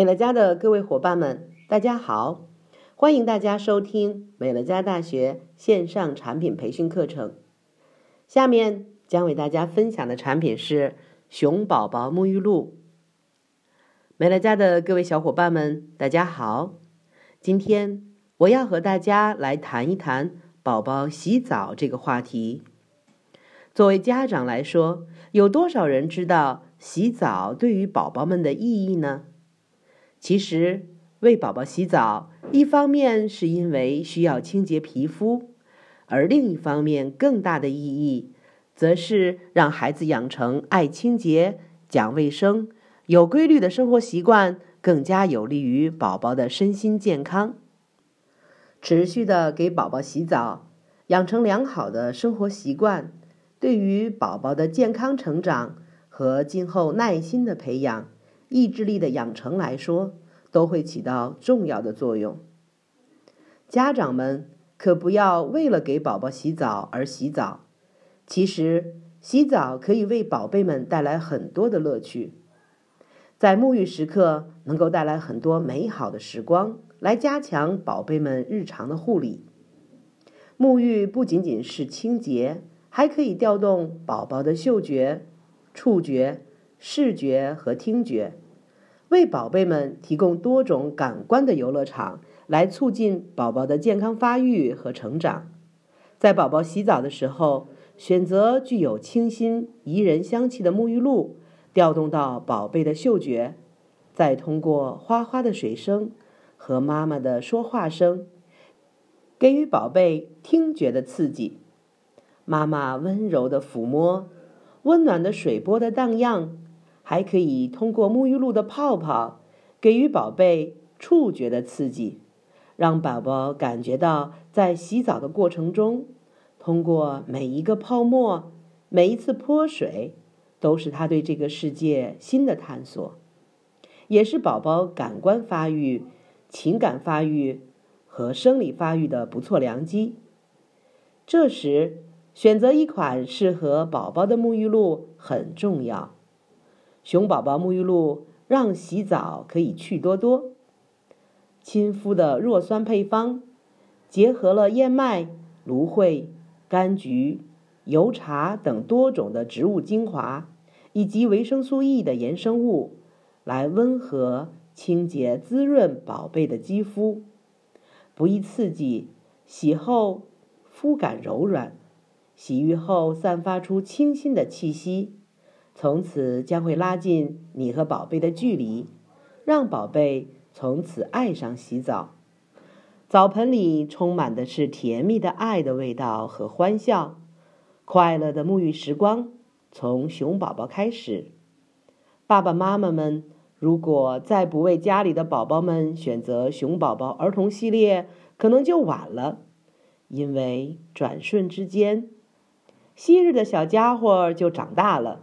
美乐家的各位伙伴们，大家好！欢迎大家收听美乐家大学线上产品培训课程。下面将为大家分享的产品是熊宝宝沐浴露。美乐家的各位小伙伴们，大家好！今天我要和大家来谈一谈宝宝洗澡这个话题。作为家长来说，有多少人知道洗澡对于宝宝们的意义呢？其实，为宝宝洗澡，一方面是因为需要清洁皮肤，而另一方面更大的意义，则是让孩子养成爱清洁、讲卫生、有规律的生活习惯，更加有利于宝宝的身心健康。持续的给宝宝洗澡，养成良好的生活习惯，对于宝宝的健康成长和今后耐心的培养。意志力的养成来说，都会起到重要的作用。家长们可不要为了给宝宝洗澡而洗澡，其实洗澡可以为宝贝们带来很多的乐趣，在沐浴时刻能够带来很多美好的时光，来加强宝贝们日常的护理。沐浴不仅仅是清洁，还可以调动宝宝的嗅觉、触觉。视觉和听觉，为宝贝们提供多种感官的游乐场，来促进宝宝的健康发育和成长。在宝宝洗澡的时候，选择具有清新宜人香气的沐浴露，调动到宝贝的嗅觉，再通过哗哗的水声和妈妈的说话声，给予宝贝听觉的刺激。妈妈温柔的抚摸，温暖的水波的荡漾。还可以通过沐浴露的泡泡，给予宝贝触觉的刺激，让宝宝感觉到在洗澡的过程中，通过每一个泡沫、每一次泼水，都是他对这个世界新的探索，也是宝宝感官发育、情感发育和生理发育的不错良机。这时，选择一款适合宝宝的沐浴露很重要。熊宝宝沐浴露让洗澡可以趣多多。亲肤的弱酸配方，结合了燕麦、芦荟、柑橘、油茶等多种的植物精华，以及维生素 E 的衍生物，来温和、清洁、滋润宝贝的肌肤，不易刺激，洗后肤感柔软，洗浴后散发出清新的气息。从此将会拉近你和宝贝的距离，让宝贝从此爱上洗澡。澡盆里充满的是甜蜜的爱的味道和欢笑，快乐的沐浴时光从熊宝宝开始。爸爸妈妈们，如果再不为家里的宝宝们选择熊宝宝儿童系列，可能就晚了，因为转瞬之间，昔日的小家伙就长大了。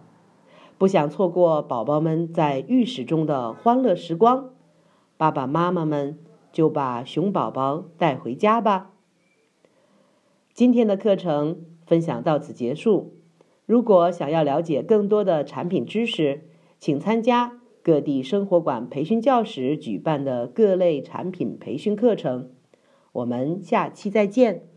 不想错过宝宝们在浴室中的欢乐时光，爸爸妈妈们就把熊宝宝带回家吧。今天的课程分享到此结束。如果想要了解更多的产品知识，请参加各地生活馆培训教室举办的各类产品培训课程。我们下期再见。